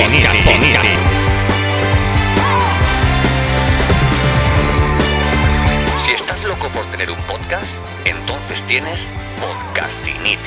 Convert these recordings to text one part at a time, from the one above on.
Si estás loco por tener un podcast, entonces tienes Podcastinitis.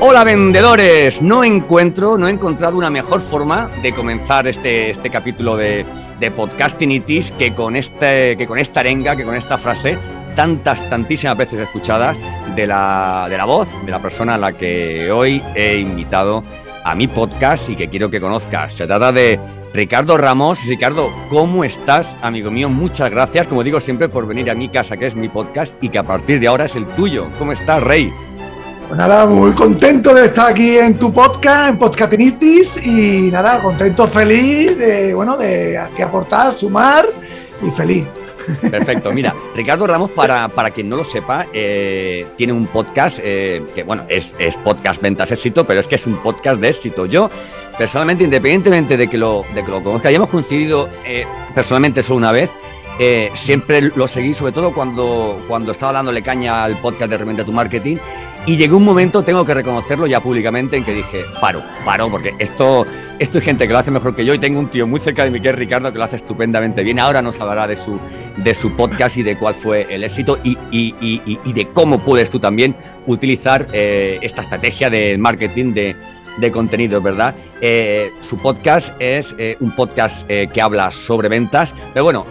Hola vendedores, no encuentro, no he encontrado una mejor forma de comenzar este, este capítulo de, de Podcastinitis que con, este, que con esta arenga, que con esta frase tantas, tantísimas veces escuchadas de la, de la voz de la persona a la que hoy he invitado a mi podcast y que quiero que conozcas. Se trata de Ricardo Ramos. Ricardo, ¿cómo estás, amigo mío? Muchas gracias, como digo siempre, por venir a mi casa, que es mi podcast, y que a partir de ahora es el tuyo. ¿Cómo estás, Rey? Pues nada, muy contento de estar aquí en tu podcast, en Podcastinistis, y nada, contento, feliz de, bueno, de aquí aportar, sumar y feliz. Perfecto. Mira, Ricardo Ramos, para, para quien no lo sepa, eh, tiene un podcast eh, que, bueno, es, es, podcast Ventas Éxito, pero es que es un podcast de éxito. Yo, personalmente, independientemente de que lo, de que lo conozca, hayamos coincidido eh, personalmente solo una vez, eh, siempre lo seguí, sobre todo cuando, cuando estaba dándole caña al podcast de Reventa tu Marketing. Y llegó un momento, tengo que reconocerlo ya públicamente, en que dije, paro, paro, porque esto, esto hay gente que lo hace mejor que yo y tengo un tío muy cerca de mí que es Ricardo que lo hace estupendamente bien. Ahora nos hablará de su, de su podcast y de cuál fue el éxito y, y, y, y de cómo puedes tú también utilizar eh, esta estrategia de marketing de, de contenidos, ¿verdad? Eh, su podcast es un podcast que habla sobre ventas, pero bueno,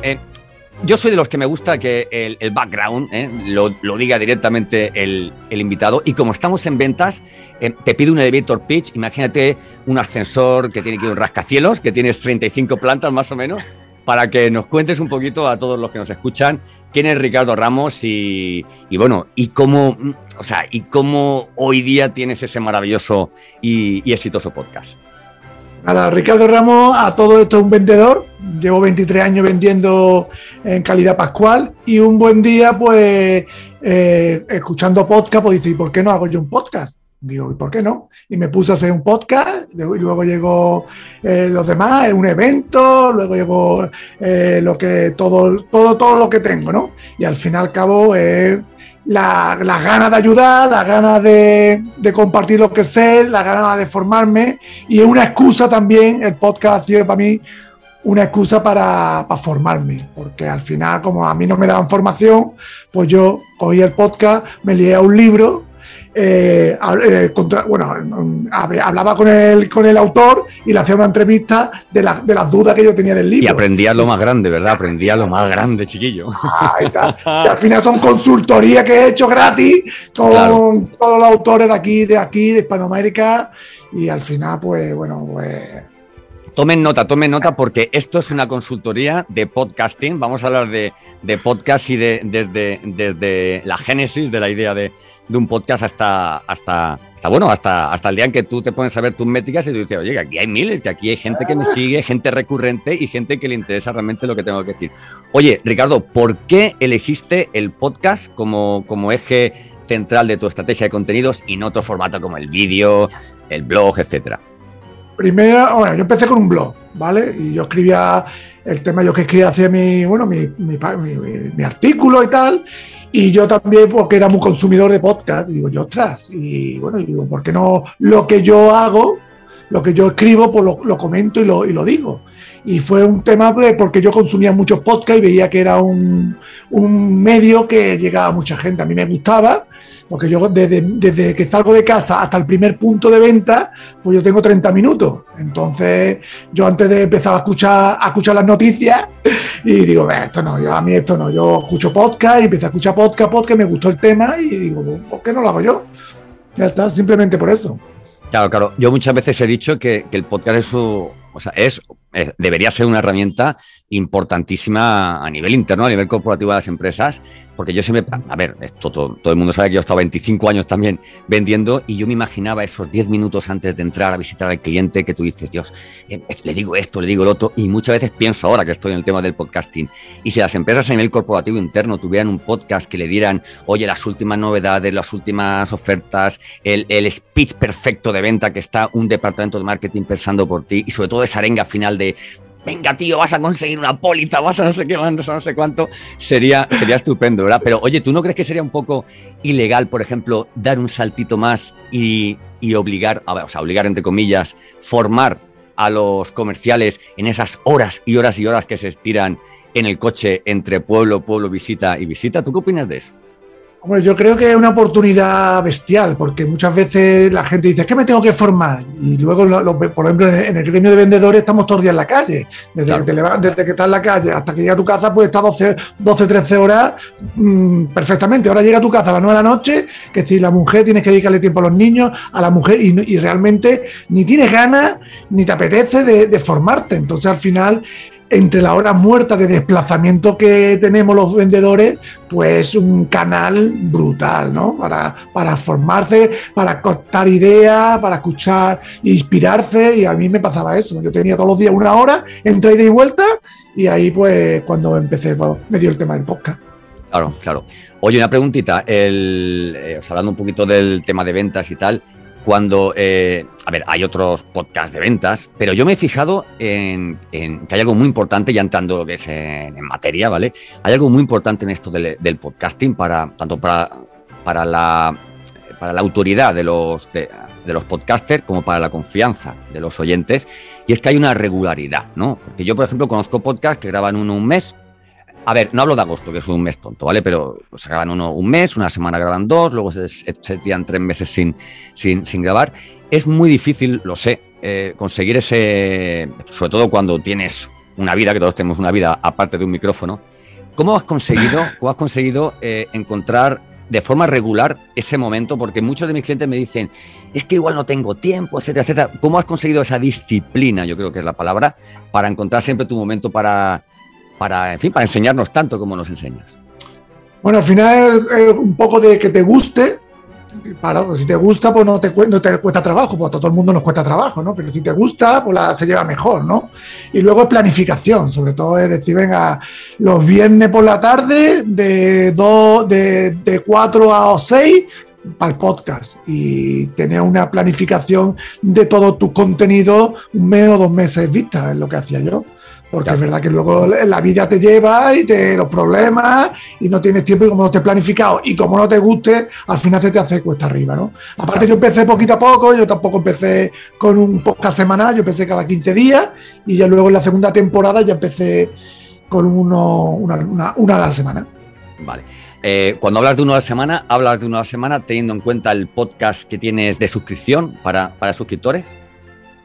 yo soy de los que me gusta que el, background eh, lo, diga directamente el, invitado. Y como estamos en ventas, eh, te pido un elevator pitch. Imagínate un ascensor que tiene que ir un rascacielos, que tienes 35 plantas más o menos, para que nos cuentes un poquito a todos los que nos escuchan quién es Ricardo Ramos y, y bueno, y cómo, o sea, y cómo hoy día tienes ese maravilloso y, y exitoso podcast. Nada, Ricardo Ramos, a todo esto es un vendedor. Llevo 23 años vendiendo en calidad pascual y un buen día, pues, eh, escuchando podcast, pues dice, ¿y por qué no hago yo un podcast? Digo, ¿y por qué no? Y me puse a hacer un podcast, y luego llegó eh, los demás, un evento, luego llegó eh, lo que, todo, todo, todo lo que tengo, ¿no? Y al fin y al cabo es las la ganas de ayudar, las ganas de, compartir lo que sé, las ganas de formarme. Y es una excusa también, el podcast ha sido para mí una excusa para, para, formarme, porque al final como a mí no me daban formación, pues yo cogí el podcast, me leía un libro eh, eh, contra, bueno, hablaba con el, con el autor y le hacía una entrevista de, la, de, las dudas que yo tenía del libro. Y aprendía lo más grande, ¿verdad? Aprendía lo más grande, chiquillo. Ahí está. Y al final son consultorías que he hecho gratis con claro. todos los autores de aquí, de aquí, de Hispanoamérica. Y al final, pues, bueno, pues Tomen nota, tomen nota porque esto es una consultoría de podcasting. Vamos a hablar de, de podcast y de, desde, desde la génesis de la idea de, de un podcast hasta, hasta, hasta, bueno, hasta, hasta el día en que tú te pones a ver tus métricas y tú dices, oye, que aquí hay miles, que aquí hay gente que me sigue, gente recurrente y gente que le interesa realmente lo que tengo que decir. Oye, Ricardo, ¿por qué elegiste el podcast como, como eje central de tu estrategia de contenidos y no otro formato como el vídeo, el blog, etcétera? Primero, bueno, yo empecé con un blog, ¿vale? Y yo escribía el tema, yo que escribía hacía mi, bueno, mi, mi, mi, mi artículo y tal. Y yo también, porque era muy consumidor de podcast, digo yo, ostras, y bueno, digo, ¿por qué no lo que yo hago, lo que yo escribo, pues lo, lo comento y lo, y lo, digo? Y fue un tema porque yo consumía muchos podcasts y veía que era un, un medio que llegaba a mucha gente. A mí me gustaba, porque yo desde, desde, que salgo de casa hasta el primer punto de venta, pues yo tengo 30 minutos. Entonces, yo antes de empezar a escuchar, a escuchar las noticias, y digo, esto no, yo, a mí esto no, yo escucho podcast y empecé a escuchar podcast, podcast, me gustó el tema y digo, ¿por qué no lo hago yo? Ya está, simplemente por eso. Claro, claro. Yo muchas veces he dicho que, que el podcast es un, o sea, es, debería ser una herramienta importantísima a nivel interno, a nivel corporativo de las empresas, porque yo siempre, a ver, esto, todo, todo el mundo sabe que yo he estado 25 años también vendiendo y yo me imaginaba esos 10 minutos antes de entrar a visitar al cliente que tú dices, Dios, eh, le digo esto, le digo lo otro, y muchas veces pienso ahora que estoy en el tema del podcasting, y si las empresas a nivel corporativo interno tuvieran un podcast que le dieran, oye, las últimas novedades, las últimas ofertas, el, el speech perfecto de venta que está un departamento de marketing pensando por ti, y sobre todo esa arenga final de venga, tío, vas a conseguir una póliza, vas a no sé qué, vas a no sé cuánto, sería, sería estupendo, ¿verdad? Pero oye, ¿tú no crees que sería un poco ilegal, por ejemplo, dar un saltito más y, obligar, o sea, obligar entre comillas, formar a los comerciales en esas horas y horas y horas que se estiran en el coche entre pueblo, pueblo, visita y visita? ¿Tú qué opinas de eso? Hombre, yo creo que es una oportunidad bestial, porque muchas veces la gente dice, es que me tengo que formar. Y luego, por ejemplo, en el gremio de vendedores estamos todos días en la calle. Desde, que, desde que estás en la calle hasta que llega a tu casa, pues está 12, 12 13 horas mm, perfectamente. Ahora llega a tu casa a las 9 de la noche, que si la mujer tienes que dedicarle tiempo a los niños, a la mujer, y, realmente ni tienes ganas ni te apetece de, de formarte. Entonces, al final, entre la hora muerta de desplazamiento que tenemos los vendedores, pues un canal brutal, ¿no? Para, para formarse, para contar ideas, para escuchar, inspirarse, y a mí me pasaba eso. Yo tenía todos los días una hora entre ida y vuelta, y ahí pues cuando empecé, pues, me dio el tema del podcast. Claro, claro. Oye, una preguntita, eh, hablando un poquito del tema de ventas y tal, cuando, eh, a ver, hay otros podcasts de ventas, pero yo me he fijado en, que hay algo muy importante, ya entrando lo que es en, materia, ¿vale? Hay algo muy importante en esto del, podcasting, para, tanto para, para, la, para la autoridad de los, de, los podcasters como para la confianza de los oyentes, y es que hay una regularidad, ¿no? Porque yo, por ejemplo, conozco podcasts que graban uno un mes, a ver, no hablo de agosto, que es un mes tonto, ¿vale? Pero se graban uno un mes, una semana graban dos, luego se, se tiran tres meses sin, sin, sin, grabar. Es muy difícil, lo sé, eh, conseguir ese. Sobre todo cuando tienes una vida, que todos tenemos una vida aparte de un micrófono. ¿Cómo has conseguido, cómo has conseguido eh, encontrar de forma regular ese momento? Porque muchos de mis clientes me dicen, es que igual no tengo tiempo, etcétera, etcétera. ¿Cómo has conseguido esa disciplina, yo creo que es la palabra, para encontrar siempre tu momento para para, en fin, para enseñarnos tanto como nos enseñas. Bueno, al final es, un poco de que te guste. Para, si te gusta, pues no te, no te cuesta trabajo, pues a todo el mundo nos cuesta trabajo, ¿no? Pero si te gusta, pues se lleva mejor, ¿no? Y luego es planificación, sobre todo es decir, venga, los viernes por la tarde, de, dos, de, de 4 a 6, para el podcast y tener una planificación de todo tu contenido un mes o dos meses vista, es lo que hacía yo. Porque es verdad que luego la vida te lleva y te los problemas y no tienes tiempo y como no te planificado y como no te guste, al final se te hace cuesta arriba, ¿no? Aparte yo empecé poquito a poco, yo tampoco empecé con un podcast semanal, yo empecé cada 15 días y ya luego en la segunda temporada ya empecé con uno, una, una, a la semana. Vale. Eh, cuando hablas de uno a la semana, ¿hablas de uno a la semana teniendo en cuenta el podcast que tienes de suscripción para, para suscriptores?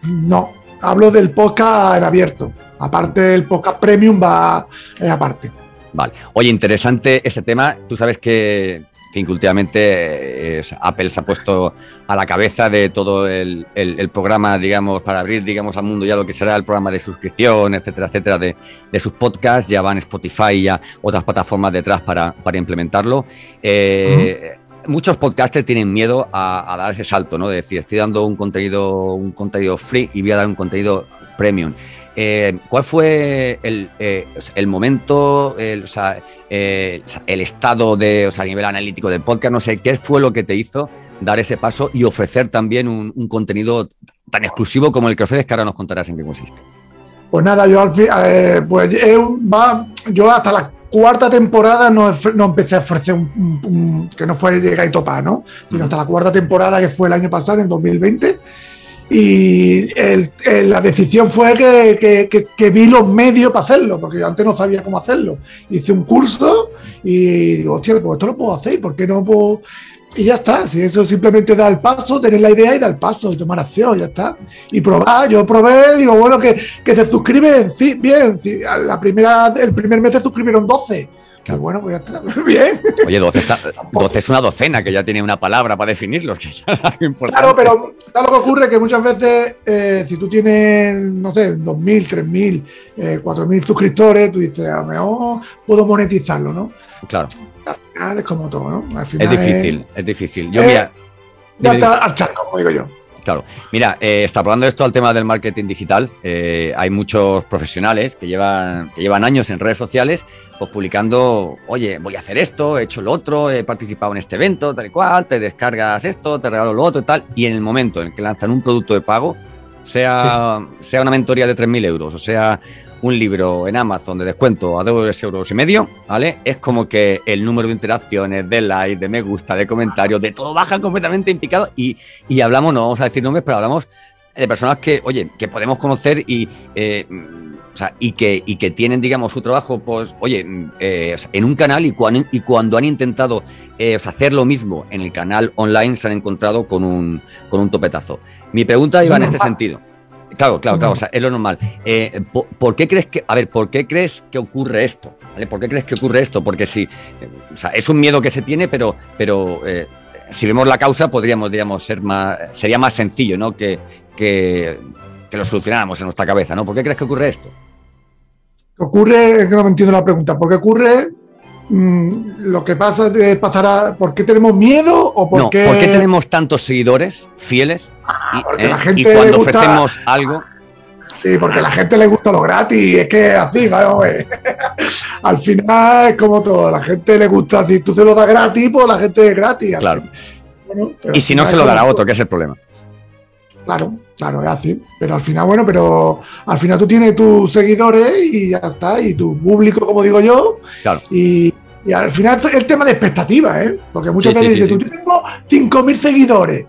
No, hablo del podcast en abierto. Aparte, el podcast premium va aparte. Vale. Oye, interesante este tema. Tú sabes que, que últimamente Apple se ha puesto a la cabeza de todo el, programa, digamos, para abrir, digamos, al mundo ya lo que será el programa de suscripción, etcétera, etcétera, de, sus podcasts. Ya van Spotify y ya otras plataformas detrás para, implementarlo. Eh, muchos podcasters tienen miedo a, dar ese salto, ¿no? De decir, estoy dando un contenido, un contenido free y voy a dar un contenido premium. Eh, ¿Cuál fue el, eh, momento, el, eh, el, estado de, o sea, a nivel analítico del podcast? No sé, ¿qué fue lo que te hizo dar ese paso y ofrecer también un, contenido tan exclusivo como el que ofreces, que ahora nos contarás en qué consiste? Pues nada, yo al fin, pues va, yo hasta la cuarta temporada no, no empecé a ofrecer un, que no fue llegar y topar, ¿no? Sino hasta la cuarta temporada que fue el año pasado, en 2020 y la decisión fue que, vi los medios para hacerlo, porque yo antes no sabía cómo hacerlo. Hice un curso y digo, hostia, pues esto lo puedo hacer, ¿por qué no puedo? Y ya está, si eso simplemente da el paso, tener la idea y dar el paso y tomar acción, ya está. Y probar, yo probé, digo, bueno, que, se suscriben, sí, bien, la primera, el primer mes se suscribieron 12 Pues bueno, pues ya está. Bien. Oye, 12, está- 12 es una docena, que ya tiene una palabra para definirlos, que ya es algo importante. Claro, pero ¿sabes lo que ocurre? Que muchas veces, eh, si tú tienes, no sé, 2.000, 3.000, eh, 4.000 suscriptores, tú dices, a lo mejor puedo monetizarlo, ¿no? Claro, Al final es como todo, ¿no? Al es final difícil, es difícil. Yo, Eh, mira, Ya está archando, como digo yo. Claro. Mira, eh, extrapolando esto al tema del marketing digital, eh, hay muchos profesionales que llevan, que llevan años en redes sociales pues publicando, oye, voy a hacer esto, he hecho lo otro, he participado en este evento, tal y cual, te descargas esto, te regalo lo otro y tal. Y en el momento en que lanzan un producto de pago, sea, sea una mentoría de 3.000 euros, o sea un libro en Amazon de descuento a 2 euros y medio, ¿vale? Es como que el número de interacciones, de likes, de me gusta, de comentarios, de todo baja completamente en picado y, y hablamos, no vamos a decir nombres, pero hablamos de personas que, oye, que podemos conocer y, eh, o sea, y, que, y que tienen, digamos, su trabajo, pues, oye, eh, en un canal y, cuan- y cuando han intentado eh, hacer lo mismo en el canal online se han encontrado con un, con un topetazo. Mi pregunta iba en este sentido. Claro, claro, claro, o sea, es lo normal. Eh, ¿por, por qué crees que, a ver, por qué crees que ocurre esto? ¿Vale? ¿Por qué crees que ocurre esto? Porque sí, o sea, es un miedo que se tiene, pero, pero si vemos la causa, podríamos, digamos, ser más, sería más sencillo, ¿no? Que, que, que lo solucionáramos en nuestra cabeza, ¿no? ¿Por qué crees que ocurre esto? Ocurre, es que no me entiendo la pregunta, ¿por qué ocurre? Mm, lo que pasa es pasará, ¿por qué tenemos miedo o por no, qué? ¿por qué tenemos tantos seguidores fieles? Y, porque eh, la gente y cuando gusta- ofrecemos algo, Sí, porque a la gente le gusta lo gratis, es que así, vamos a ver. Al final es como todo, a la gente le gusta, si tú se lo das gratis, pues la gente es gratis. Claro. bueno, y si no se lo dará otro, que es el problema. Claro, claro, es así. Pero al final, bueno, pero al final tú tienes tus seguidores y ya está, y tu público, como digo yo. Claro. Y, y al final es el tema de expectativas, ¿eh? Porque muchas Sí, sí, veces sí, dices, tú tengo 5.000 seguidores.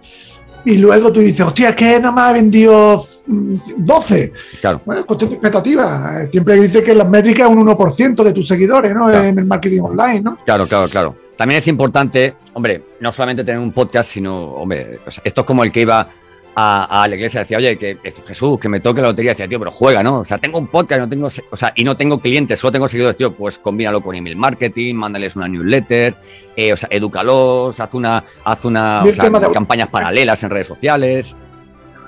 Y luego tú dices, hostia, es que nada más ha vendido mm, 12. Claro. Bueno, es cuestión de expectativas. Siempre dice que las métricas es un 1% de tus seguidores, ¿no? Claro. En el marketing online, ¿no? Claro, claro, claro. También es importante, hombre, no solamente tener un podcast, sino, hombre, o sea, esto es como el que iba a, a la iglesia decía, oye, que esto, Jesús, que me toque la lotería, decía, tío, pero juega, ¿no? O sea, tengo un podcast, no tengo, o sea, y no tengo clientes, solo tengo seguidores, tío, pues combínalo con email marketing, mándales una newsletter, eh, o sea, edúcalos, haz una, haz una, o sea, de- campañas paralelas en redes sociales.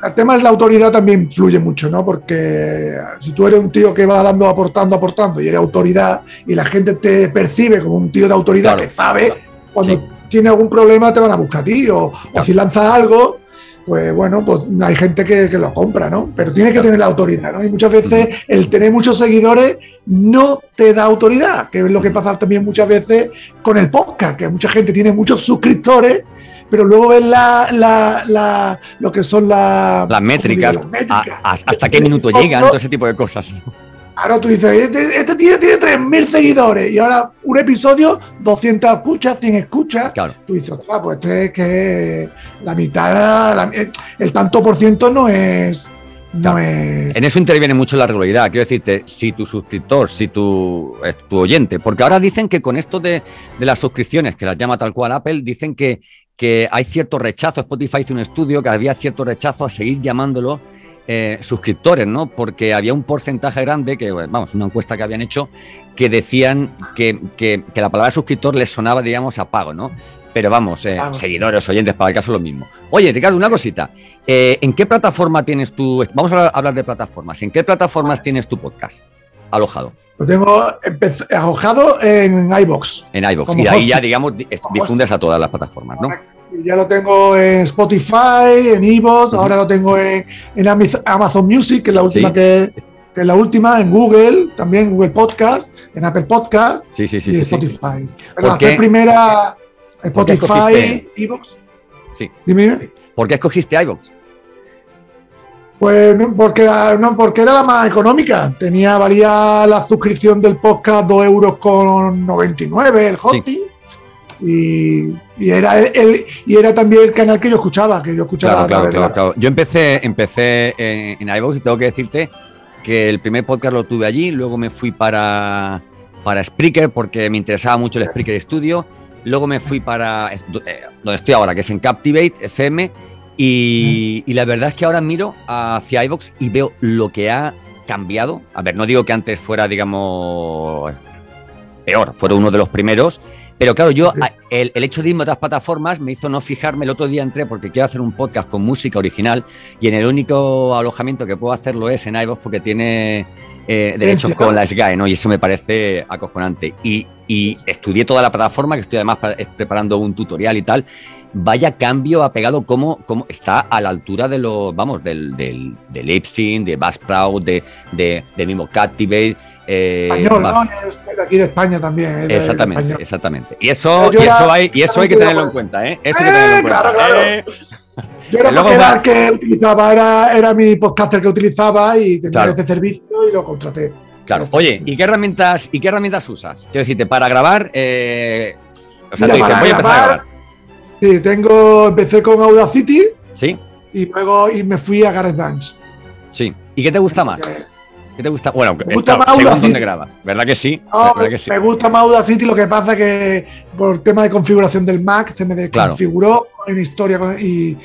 El tema de la autoridad también influye mucho, ¿no? Porque si tú eres un tío que va dando, aportando, aportando y eres autoridad y la gente te percibe como un tío de autoridad Claro. que sabe, cuando Sí. tiene algún problema te van a buscar a ti. O, o si lanzas algo, pues bueno, pues hay gente que, que lo compra, ¿no? Pero tiene que tener la autoridad, ¿no? Y muchas veces el tener muchos seguidores no te da autoridad, que es lo que pasa también muchas veces con el podcast, que mucha gente tiene muchos suscriptores. Pero luego ves la, la- la- lo que son la- Las métricas, las métricas. a- a- hasta qué minuto llegan, todo ese tipo de cosas. Ahora tú dices, este, este tío tiene 3.000 seguidores y ahora un episodio, 200 escuchas, 100 escuchas. Claro. Tú dices, ostras, pues este es que la mitad, la- el tanto por ciento no es. No es. En eso interviene mucho la regularidad. Quiero decirte, si tu suscriptor, si tu, eh, tu oyente, porque ahora dicen que con esto de, de las suscripciones, que las llama tal cual Apple, dicen que, que hay cierto rechazo. Spotify hizo un estudio que había cierto rechazo a seguir llamándolos eh, suscriptores, ¿no? Porque había un porcentaje grande, que vamos, una encuesta que habían hecho, que decían que, que- que la palabra suscriptor les sonaba, digamos, a pago, ¿no? Pero vamos, eh, Vamos. seguidores, oyentes, para el caso lo mismo. Oye, Ricardo, una cosita. Eh, ¿En qué plataforma tienes tu... Vamos a hablar, de plataformas. ¿En qué plataformas tienes tu podcast alojado? Lo tengo alojado en iBox. En. Como Y de ahí hosting. ya, digamos, difundes a todas las plataformas, ¿no? Ya lo tengo en Spotify, en Ujú. ahora lo tengo en, Amazon Music, que es la última Sí. que, que es la última, en Google, también Google Podcast, en Apple Podcast. Sí, sí, sí. y. Spotify. Pero ¿Por las tres primeras, ¿Por qué Spotify? Evox. Sí. Dime. ¿Por qué escogiste iVoox? Pues no, porque, no, porque era la más económica. Tenía, valía la suscripción del podcast 2 euros con 99 el hosting. Y, y era el, y era también el canal que yo escuchaba, que yo escuchaba Claro, claro, la- claro. Yo empecé, empecé en, en iVoox y tengo que decirte que el primer podcast lo tuve allí, luego me fui para, para Spreaker porque me interesaba mucho el Spreaker Studio, luego me fui para eh, donde estoy ahora, que es en Captivate FM, y, y la verdad es que ahora miro hacia iVoox y veo lo que ha cambiado. A ver, no digo que antes fuera, digamos, peor, fueron uno de los primeros. Pero claro, yo, el, el, hecho de irme a otras plataformas me hizo no fijarme. El otro día entré porque quiero hacer un podcast con música original y en el único alojamiento que puedo hacerlo es en iVoox porque tiene eh, derechos con la SGAE, ¿no? Y eso me parece acojonante. Y, y estudié toda la plataforma, que estoy además preparando un tutorial y tal vaya cambio ha pegado, como, como está a la altura de los, vamos, del, del, de Lipsing, de Bass Proud, de, de, de mismo Captivate. Eh, Español, ¿no? aquí de España también. Eh, exactamente, exactamente. Y eso, y eso, hay, y eso hay que tenerlo en cuenta, ¿eh? Eso hay que tenerlo en cuenta. Claro, claro. Eh, yo era porque era el que utilizaba, era, era mi podcaster que utilizaba y tenía claro. este servicio y lo contraté. Claro. Oye, ¿y qué herramientas, y qué herramientas usas? Quiero decirte, para grabar, eh, o sea, Mira, tú dices, voy a empezar a grabar. Sí, tengo, empecé con Audacity. Sí. Y luego y me fui a GarageBand. Sí. ¿Y qué te gusta más? ¿Qué te gusta? Bueno, me gusta más según dónde grabas. ¿Verdad que sí? No, ¿verdad que sí? Me gusta más Audacity, lo que pasa que por tema de configuración del Mac se me desconfiguró claro. en historia y,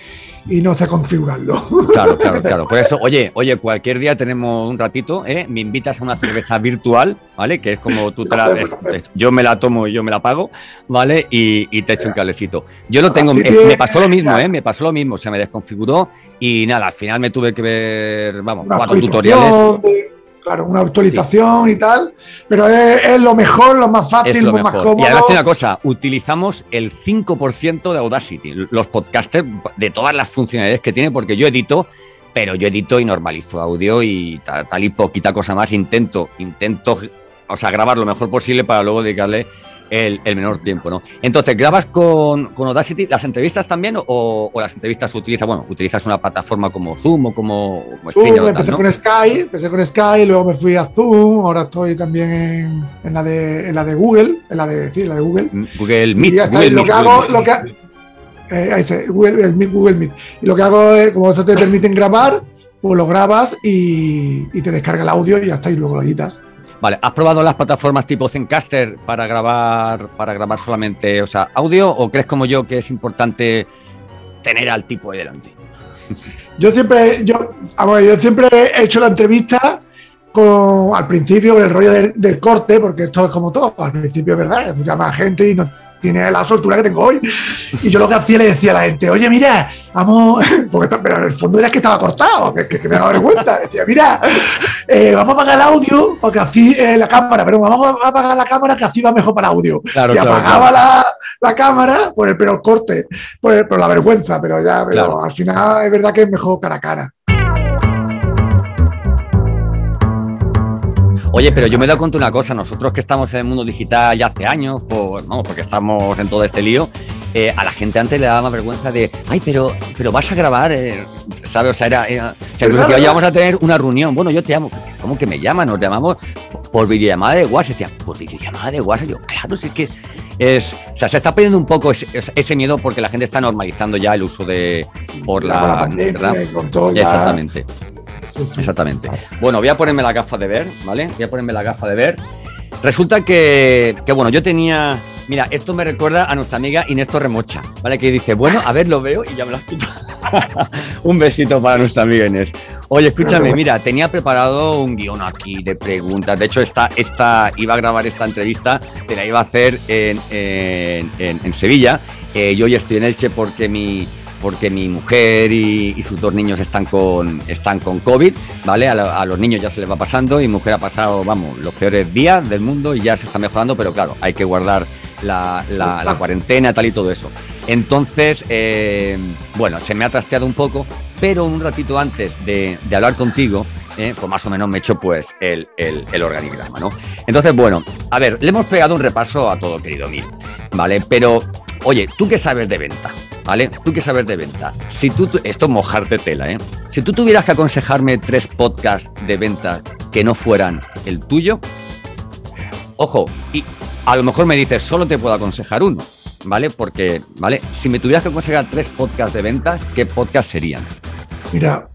y no sé configurarlo. Claro, claro, claro. Por eso, oye, oye, cualquier día tenemos un ratito, ¿eh? me invitas a una cerveza virtual, ¿vale? Que es como tú te la, yo me la tomo y yo me la pago, ¿vale? Y, y te echo un calecito. Yo lo tengo, me, me, pasó lo mismo, ¿eh? Me pasó lo mismo, se me desconfiguró y nada, al final me tuve que ver, vamos, cuatro tutoriales. De, claro, una actualización sí. y tal, pero es, es, lo mejor, lo más fácil, lo, lo más cómodo. Y además tiene una cosa, utilizamos el 5% de Audacity, los podcasters, de todas las funcionalidades que tiene, porque yo edito, pero yo edito y normalizo audio y tal, tal y poquita cosa más, intento, intento, o sea, grabar lo mejor posible para luego dedicarle el, el, menor tiempo, ¿no? Entonces, ¿grabas con, con Audacity las entrevistas también o, o, las entrevistas utilizas, bueno, utilizas una plataforma como Zoom o como, como Zoom, empecé tal, ¿no? con Sky, empecé con Sky, luego me fui a Zoom, ahora estoy también en, en, la, de, en la de Google, en la de, sí, en la de Google. Google Meet. Y ya está, Google lo Meet, que Google hago, Meet. lo que, eh, ahí se, Google, el Meet, Google Meet. Y lo que hago es, como eso te permiten grabar, pues lo grabas y, y te descarga el audio y ya está, y luego lo editas. Vale, ¿has probado las plataformas tipo Zencaster para grabar, para grabar solamente, o sea, audio o crees como yo que es importante tener al tipo ahí delante? Yo siempre, yo, ver, yo siempre he hecho la entrevista con, al principio con el rollo del, del, corte, porque esto es como todo, al principio es verdad, tú llamas a gente y no tiene la soltura que tengo hoy. Y yo lo que hacía le decía a la gente, oye, mira, vamos, porque pero en el fondo era que estaba cortado, que, que, me daba vergüenza. Decía, mira, eh, vamos a apagar el audio, porque así eh, la cámara, pero vamos a apagar la cámara que así va mejor para el audio. Claro, y claro, apagaba claro. La, la, cámara por el, pero el corte, por, el, por la vergüenza, pero ya, pero al final es verdad que es mejor cara a cara. Oye, pero yo me he dado cuenta una cosa, nosotros que estamos en el mundo digital ya hace años, pues, vamos, porque estamos en todo este lío, eh, a la gente antes le daba más vergüenza de, ay, pero, pero vas a grabar, eh, ¿sabes? O sea, era, era o sea, incluso decía, oye, vamos a tener una reunión, bueno, yo te llamo, ¿cómo que me llaman? Nos llamamos por videollamada de WhatsApp, decía, por videollamada de WhatsApp, yo, claro, sí que es, o sea, se está perdiendo un poco ese, ese, miedo porque la gente está normalizando ya el uso de, por la, la pandemia, con todo. Exactamente. Exactamente. Bueno, voy a ponerme la gafa de ver, ¿vale? Voy a ponerme la gafa de ver. Resulta que, que, bueno, yo tenía. Mira, esto me recuerda a nuestra amiga Inés Torremocha, ¿vale? Que dice, bueno, a ver, lo veo y ya me lo has quitado. un besito para nuestra amiga Inés. Oye, escúchame, mira, tenía preparado un guion aquí de preguntas. De hecho, esta, esta iba a grabar esta entrevista, te la iba a hacer en, en, en, Sevilla. Eh, yo hoy estoy en Elche porque mi, porque mi mujer y, y, sus dos niños están con, están con COVID, ¿vale? A, a, los niños ya se les va pasando y mi mujer ha pasado, vamos, los peores días del mundo y ya se está mejorando, pero claro, hay que guardar la, la, la cuarentena, tal y todo eso. Entonces, eh, bueno, se me ha trasteado un poco, pero un ratito antes de, de hablar contigo, eh, pues más o menos me he hecho pues el, el, el, organigrama, ¿no? Entonces, bueno, a ver, le hemos pegado un repaso a todo, querido Mil, ¿vale? Pero, oye, ¿tú qué sabes de venta? ¿Vale? ¿Tú qué sabes de venta? Si tú, esto es mojarte tela, ¿eh? Si tú tuvieras que aconsejarme tres podcasts de venta que no fueran el tuyo, ojo, y a lo mejor me dices, solo te puedo aconsejar uno, ¿vale? Porque, ¿vale? Si me tuvieras que aconsejar tres podcasts de ventas, ¿qué podcasts serían? Mira,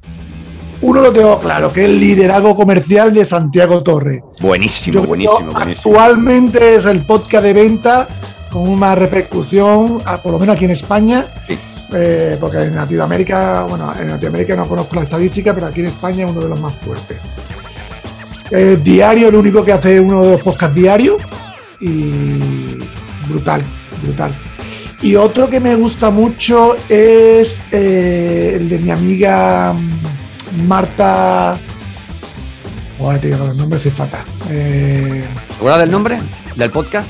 uno lo tengo claro, que es el liderazgo comercial de Santiago Torre. Buenísimo, Yo buenísimo, buenísimo. Actualmente es el podcast de venta con una repercusión, por lo menos aquí en España, sí. eh, porque en Latinoamérica, bueno, en Latinoamérica no conozco la estadística, pero aquí en España es uno de los más fuertes. Eh, diario, el único que hace uno de los podcasts diarios y brutal, brutal. Y otro que me gusta mucho es eh, el de mi amiga mm, Marta. Joder, tío, el nombre se fatal. Eh, ¿Te acuerdas del nombre del podcast?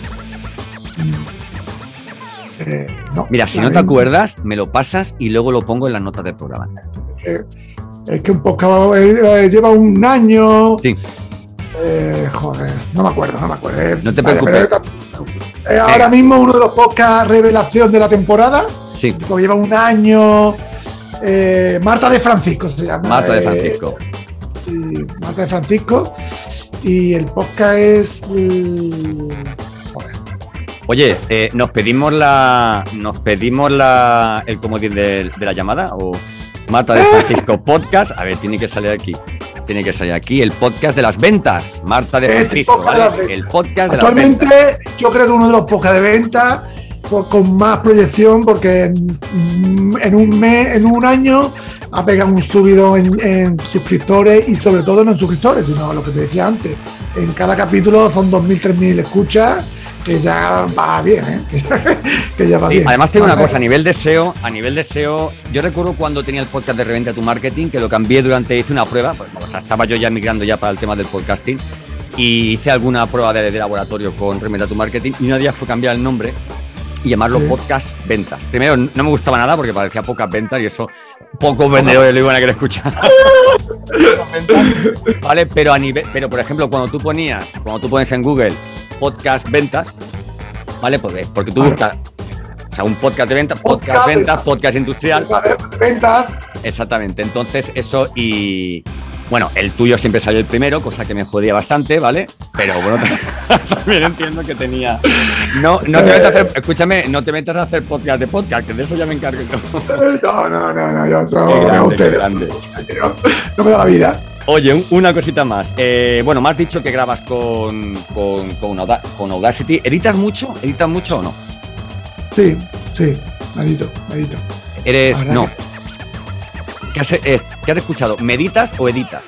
Eh, no, Mira, si no te acuerdas, me lo pasas y luego lo pongo en las notas del programa. Eh, es que un podcast eh, eh, lleva un año. Sí. Joder, no me acuerdo, no me acuerdo. No te vale, preocupes. pero, ahora mismo uno de los podcasts revelación de la temporada, Sí, lleva un año. Marta de Francisco se llama. Marta de Francisco. y Marta de Francisco. Y el podcast es. Oye, eh, ¿nos pedimos la. ¿Nos pedimos la. el comodín de, de la llamada? ¿O Marta de Francisco Podcast? A ver, tiene que salir aquí. Tiene que salir aquí el podcast de las ventas. Marta de Francisco, podcast de las ¿vale? ventas. El podcast de las Actualmente, ventas. yo creo que uno de los podcasts de venta por- con más proyección, porque en, en un mes, en un año, ha pegado un subido en, en suscriptores y sobre todo no en suscriptores, sino lo que te decía antes. En cada capítulo son 2.000, 3.000 escuchas, que ya va bien, ¿eh? que ya va Sí, bien. además tengo una cosa, a nivel de SEO, a nivel de SEO, yo recuerdo cuando tenía el podcast de Reventa tu Marketing, que lo cambié durante, hice una prueba, pues o sea, estaba yo ya migrando ya para el tema del podcasting, y hice alguna prueba de, de laboratorio con Reventa tu Marketing, y una ellas fue cambiar el nombre y llamarlo Sí. Podcast Ventas. Primero, no me gustaba nada porque parecía pocas ventas y eso pocos vendedores lo iban a querer escuchar. vale, pero a nivel, pero por ejemplo, cuando tú ponías, cuando tú pones en Google podcast ventas, ¿vale? Porque, porque tú buscas o sea, un podcast de ventas, podcast, Podcast ventas, ventas. podcast industrial, De ventas, exactamente. Entonces, eso y bueno, el tuyo siempre salió el primero, cosa que me jodía bastante, ¿vale? Pero bueno, también entiendo que tenía. No, no te metas a hacer, escúchame, no te metas a hacer podcast de podcast, que de eso ya me encargo yo. no, no, no, no, yo soy grande, grande. No me da la vida. Oye, un- una cosita más. Eh, bueno, me has dicho que grabas con, con, con, Auda- con Audacity. ¿Editas mucho? ¿Editas mucho o no? Sí, sí, medito, medito. Eres. No. ¿Qué has, eh, qué has escuchado? ¿Meditas o editas?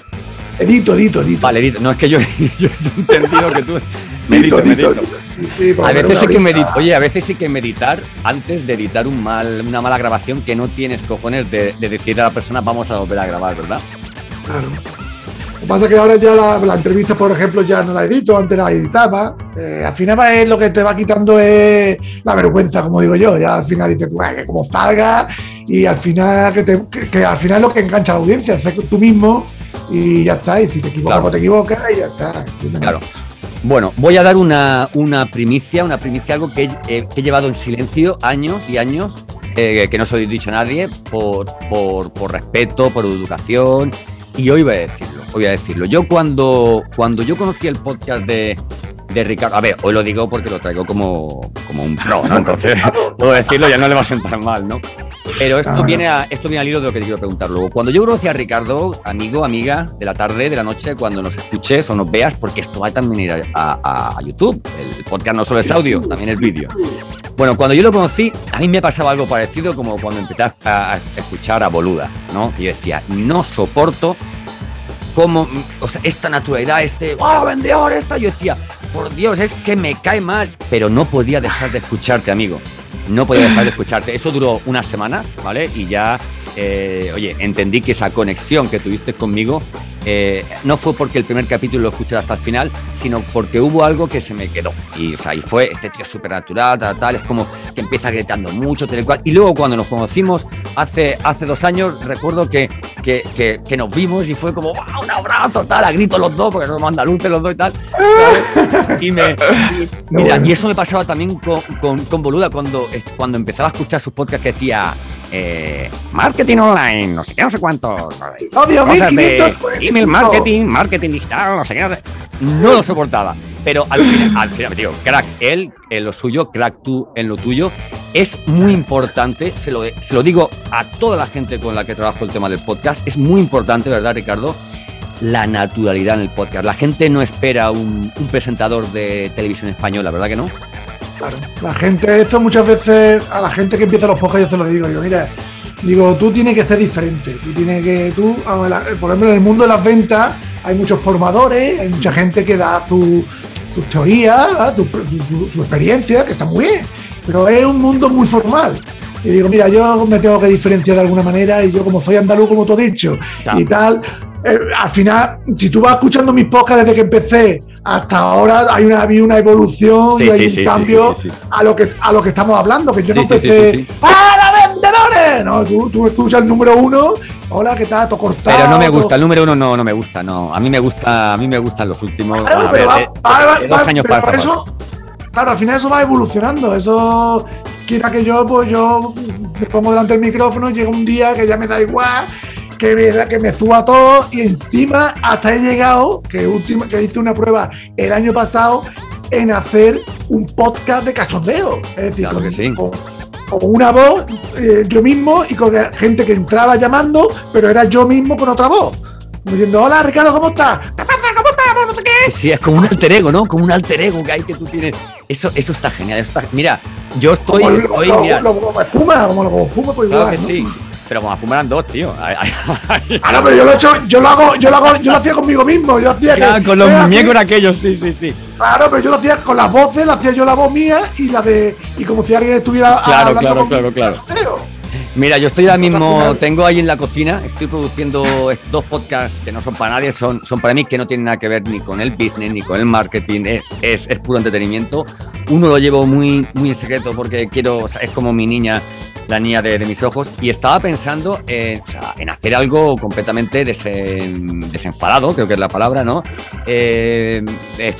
Edito, edito, edito. Vale, edito. No, es que yo, yo, he entendido que tú. Medito, Medito, medito. Sí, sí, A veces hay que horita. Oye, a veces hay que meditar antes de editar un mal, una mala grabación que no tienes cojones de, de decirle a la persona vamos a volver a grabar, ¿verdad? Claro. Que pasa es que ahora ya la, la entrevista, por ejemplo, ya no la edito, antes la editaba. Eh, al final es lo que te va quitando es la vergüenza, como digo yo. Ya al final dices tú, "Ay, que como salga, y al final que, te- que- que al final es lo que engancha a la audiencia, hacer tú mismo y ya está. Y si te equivocas, Claro. pues te equivocas y ya está. Claro. Bueno, voy a dar una, una primicia, una primicia, algo que, eh, que he llevado en silencio años y años, eh, que no se lo he dicho a nadie, por, por, por respeto, por educación, y hoy voy a decirlo, voy a decirlo. Yo cuando, cuando yo conocí el podcast de, de Ricardo, a ver, hoy lo digo porque lo traigo como, como un pro, ¿no? Entonces, puedo decirlo, ya no le va a sentar mal, ¿no? Pero esto Claro. viene, a, esto viene al hilo de lo que te quiero preguntar luego. Cuando yo conocí a Ricardo, amigo, amiga, de la tarde, de la noche, cuando nos escuches o nos veas, porque esto va también ir a, a- a YouTube. El podcast no solo es audio, también es vídeo. Bueno, cuando yo lo conocí, a mí me pasaba algo parecido como cuando empecé a, a escuchar a Boluda, ¿no? Y yo decía, no soporto cómo, o sea, esta naturalidad, este, ¡wow, vendedor! Esta, yo decía, por Dios, es que me cae mal, pero no podía dejar de escucharte, amigo. No podía dejar de escucharte. Eso duró unas semanas, ¿vale? Y ya, eh, oye, entendí que esa conexión que tuviste conmigo eh, no fue porque el primer capítulo lo escuchara hasta el final, sino porque hubo algo que se me quedó. Y, o sea, y fue este tío súper natural, tal, tal, es como que empieza gritando mucho, tal y cual. Y luego cuando nos conocimos hace, hace dos años, recuerdo que, que, que- que nos vimos y fue como, ¡wow! Un abrazo, tal, a gritos los dos, porque somos andaluces los dos y tal. ¿sabes? Y me. y- mira, bueno. y eso me pasaba también con, con, con Boluda cuando, cuando empezaba a escuchar sus podcasts que decía. Eh, marketing online, no sé qué, no sé cuánto. Obvio, cosas de 1545. email marketing, marketing digital, no sé qué. no sé- No lo soportaba. Pero al final, al final, digo, crack, él en lo suyo, crack tú en lo tuyo. Es muy importante, se lo, se lo digo a toda la gente con la que trabajo el tema del podcast, es muy importante, ¿verdad, Ricardo? La naturalidad en el podcast. La gente no espera un, un presentador de televisión española, ¿verdad que no? Claro. La gente, esto muchas veces, a la gente que empieza los podcasts, yo se lo digo, digo, mira, digo, tú tienes que ser diferente. Tú tienes que, tú, por ejemplo, en el mundo de las ventas hay muchos formadores, hay mucha gente que da su, tus teorías, tu, tu, experiencia, que está muy bien, pero es un mundo muy formal. Y digo, mira, yo me tengo que diferenciar de alguna manera y yo como soy andaluz, como te he dicho, y tal, eh, al final, si tú vas escuchando mis podcasts desde que empecé hasta ahora, hay una, una evolución y hay un cambio a, lo que, a lo que estamos hablando, que yo no empecé, ¡Para vendedores! No, tú, tú, escuchas el número uno, hola, ¿qué tal? Todo cortado. Pero no me gusta, el número uno no, no me gusta, no. A mí me gusta, a mí me gustan los últimos dos años para eso, Claro, al final eso va evolucionando, eso quiera que yo, pues yo me pongo delante del micrófono, llega un día que ya me da igual, que me, que me suba todo y encima hasta he llegado, que, última, que hice una prueba el año pasado, en hacer un podcast de cachondeo. Es decir, con, una voz, eh, yo mismo y con gente que entraba llamando, pero era yo mismo con otra voz. Diciendo, hola Ricardo, ¿cómo estás? ¿Qué pasa? ¿Cómo estás? No sé qué. Sí, es como un alter ego, ¿no? Como un alter ego que hay que tú tienes. Eso, eso está genial. Mira, yo estoy. Como, hoy, como espuma, como, espuma, pues claro que sí. Pero como fumaran dos, tío. ah, no, pero yo lo he hecho, yo lo hago, yo lo hago, yo lo hacía conmigo mismo. Yo hacía con los muñecos aquellos, sí, sí, sí. Claro, pero yo lo hacía con las voces, lo hacía yo la voz mía y la de. Y como si alguien estuviera. Claro, claro, claro, claro. Mira, yo estoy ahora mismo, tengo ahí en la cocina, estoy produciendo dos podcasts que no son para nadie, son, son para mí que no tienen nada que ver ni con el business ni con el marketing, es, es, es puro entretenimiento. Uno lo llevo muy, muy en secreto porque quiero, o sea, es como mi niña la niña de, mis ojos, y estaba pensando en, hacer algo completamente desenfadado, creo que es la palabra, ¿no? Eh,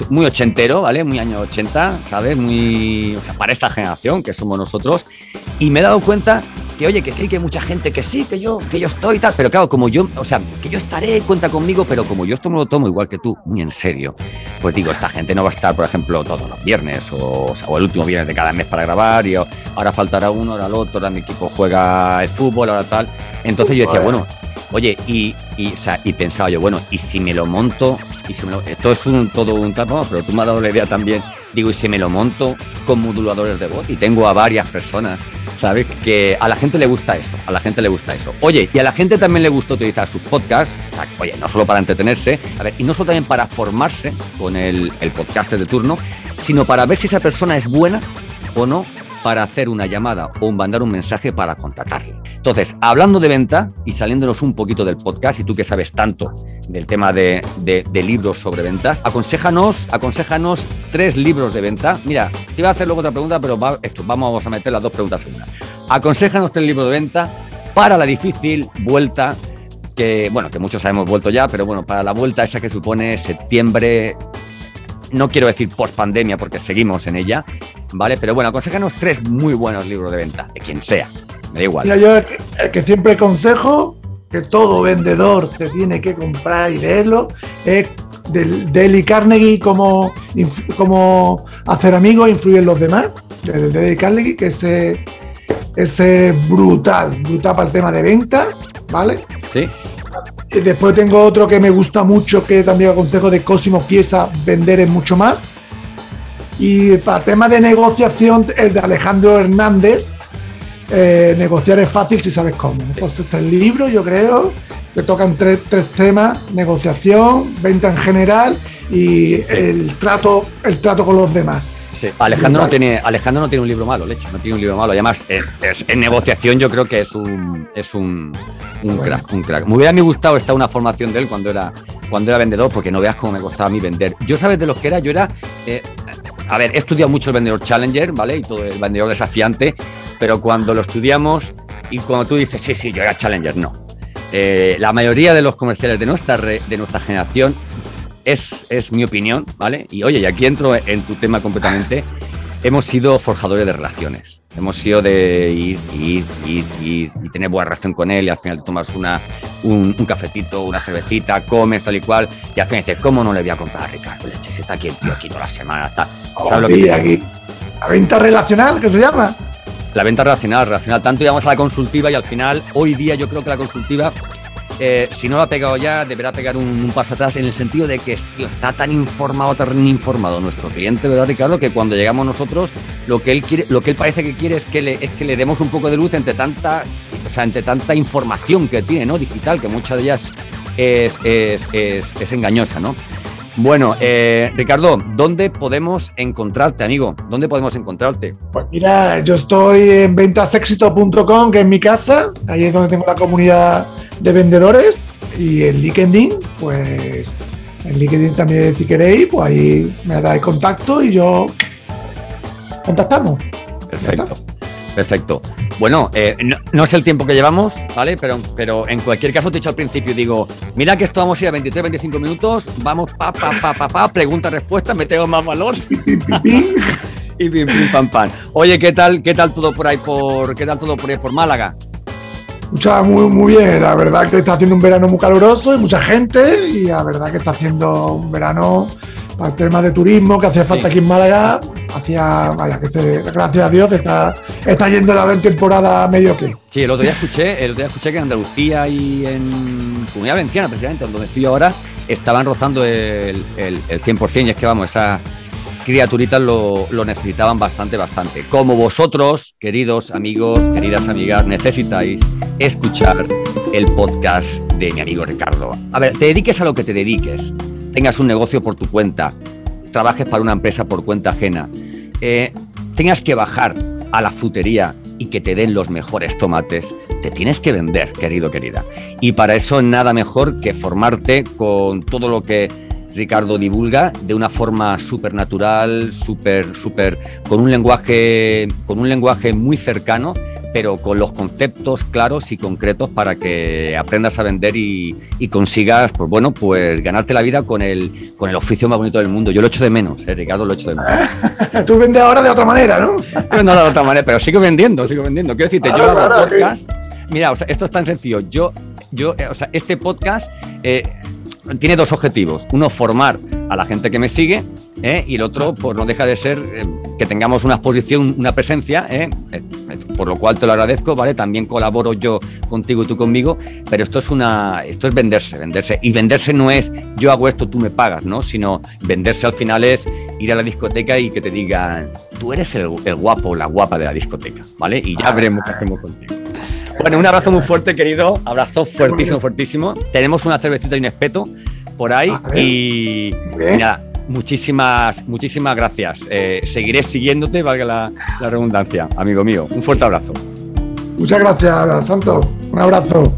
muy ochentero, ¿vale? Muy año 80, ¿sabes? Muy, o sea, para esta generación que somos nosotros, y me he dado cuenta que oye, que sí, que hay mucha gente, que sí, que yo, que yo estoy y tal, pero claro, como yo, o sea, que yo estaré, cuenta conmigo, pero como yo esto me lo tomo igual que tú, muy en serio, pues digo, esta gente no va a estar, por ejemplo, todos los viernes o, o, el último viernes de cada mes para grabar y ahora faltará uno, ahora el otro, ahora mi equipo juega el fútbol, ahora tal. Entonces yo decía, bueno, Oye, y, y, o sea, y pensaba yo, bueno, y si me lo monto, y si me lo, esto es un, todo un tapo, pero tú me has dado la idea también, digo, y si me lo monto con moduladores de voz, y tengo a varias personas, ¿sabes? Que a la gente le gusta eso, a la gente le gusta eso. Oye, y a la gente también le gusta utilizar sus podcasts, oye, no solo para entretenerse, a ver, y no solo también para formarse con el, el podcast de turno, sino para ver si esa persona es buena o no para hacer una llamada o mandar un mensaje para contratarle. Entonces, hablando de venta y saliéndonos un poquito del podcast, y tú que sabes tanto del tema de, libros sobre ventas, aconsejanos, aconsejanos tres libros de venta. Mira, te iba a hacer luego otra pregunta, pero esto, vamos a meter las dos preguntas en una. Aconsejanos tres libros de venta para la difícil vuelta que, bueno, que muchos hemos vuelto ya, pero bueno, para la vuelta esa que supone septiembre, no quiero decir post pandemia porque seguimos en ella, ¿vale? Pero bueno, aconsejanos tres muy buenos libros de venta, de quien sea, me da igual. Mira, yo el que, siempre aconsejo, que todo vendedor te tiene que comprar y leerlo, es del Dale Carnegie, como, como hacer amigos e influir en los demás, de Dale Carnegie, que ese es brutal, brutal para el tema de venta, ¿vale? Sí. Y después tengo otro que me gusta mucho, que también aconsejo de Cosimo Pieza, vender es mucho más. Y para tema de negociación, el de Alejandro Hernández, eh, negociar es fácil si sabes cómo. Pues este el libro, yo creo, que tocan tres, temas, negociación, venta en general y el trato, el trato con los demás. Sí. Alejandro no tiene Alejandro no tiene un libro malo, leche, no tiene un libro malo. además, en negociación yo creo que es un es un, crack, un crack. Me hubiera me gustado estar una formación de él cuando era cuando era vendedor, porque no veas cómo me costaba a mí vender. Yo sabes de los que era, yo era eh, a ver, he estudiado mucho el vendedor Challenger, ¿vale? Y todo el vendedor desafiante, pero cuando lo estudiamos y cuando tú dices, sí, sí, yo era Challenger, no. Eh, la mayoría de los comerciales de nuestra, de nuestra generación es, es mi opinión, ¿vale? Y oye, y aquí entro en tu tema completamente hemos sido forjadores de relaciones. Hemos sido de ir, ir, ir, ir y tener buena relación con él y al final tomas una, un, cafetito, una cervecita, comes tal y cual y al final dices, ¿cómo no le voy a comprar a Ricardo Leche? Si está aquí el tío aquí toda la semana, está. ¿Sabes lo que aquí. La venta relacional, ¿qué se llama? La venta relacional, relacional. Tanto íbamos a la consultiva y al final, hoy día yo creo que la consultiva eh, si no lo ha pegado ya, deberá pegar un, paso atrás en el sentido de que está tan informado, tan informado nuestro cliente, ¿verdad, Ricardo? Que cuando llegamos nosotros, lo que él quiere, lo que él parece que quiere es que le, es que le demos un poco de luz entre tanta, o sea, entre tanta información que tiene, ¿no? Digital, que muchas de ellas es, es, es, es engañosa, ¿no? Bueno, eh, Ricardo, ¿dónde podemos encontrarte, amigo? ¿Dónde podemos encontrarte? Pues mira, yo estoy en ventasexito.com, que es mi casa, ahí es donde tengo la comunidad de vendedores, y en LinkedIn, pues en LinkedIn también si queréis, pues ahí me dais contacto y yo contactamos. Perfecto. Perfecto. Bueno, eh, no, es el tiempo que llevamos, ¿vale? Pero, pero en cualquier caso te he dicho al principio, digo, mira que esto vamos a ir a 23, 25 minutos, vamos pa, pa, pa, pa, pa, pregunta, respuesta, me tengo más valor. y pim, pim, pam, pam. Oye, ¿qué tal, qué tal todo por ahí por, qué tal todo por ahí por Málaga? Mucha, muy, muy bien, la verdad que está haciendo un verano muy caluroso y mucha gente y la verdad que está haciendo un verano para el tema de turismo que hacía falta aquí en Málaga, hacía, vaya, que gracias a Dios está, está yendo la temporada medio que. Sí, el otro día escuché, el otro día escuché que en Andalucía y en Comunidad Valenciana, precisamente, donde estoy ahora, estaban rozando el, el, 100%, y es que vamos, esas criaturitas lo, lo necesitaban bastante, bastante. Como vosotros, queridos amigos, queridas amigas, necesitáis escuchar el podcast de mi amigo Ricardo. A ver, te dediques a lo que te dediques tengas un negocio por tu cuenta, trabajes para una empresa por cuenta ajena, eh, tengas que bajar a la frutería y que te den los mejores tomates, te tienes que vender, querido, querida. Y para eso nada mejor que formarte con todo lo que Ricardo divulga de una forma súper natural, súper, súper, con un lenguaje, con un lenguaje muy cercano pero con los conceptos claros y concretos para que aprendas a vender y, consigas, pues bueno, pues ganarte la vida con el, con el oficio más bonito del mundo. Yo lo echo de menos, eh, Ricardo, lo echo de menos. Tú vendes ahora de otra manera, ¿no? no de otra manera, pero sigo vendiendo, sigo vendiendo. Quiero decirte, yo hago podcast. Mira, o sea, esto es tan sencillo. Yo, yo, eh, o sea, este podcast eh, tiene dos objetivos. Uno, formar a la gente que me sigue ¿eh? y el otro, pues no deja de ser eh, que tengamos una exposición, una presencia, ¿eh? por lo cual te lo agradezco, ¿vale? También colaboro yo contigo y tú conmigo, pero esto es una, esto es venderse, venderse. Y venderse no es yo hago esto, tú me pagas, ¿no? Sino venderse al final es ir a la discoteca y que te digan, tú eres el, el guapo la guapa de la discoteca, ¿vale? Y ya veremos qué hacemos contigo. Bueno, un abrazo muy fuerte, querido. Abrazo fuertísimo, fuertísimo. Tenemos una cervecita y un espeto por ahí. Y nada, muchísimas, muchísimas gracias. Eh, seguiré siguiéndote, valga la, la redundancia, amigo mío. Un fuerte abrazo. Muchas gracias, Santo. Un abrazo.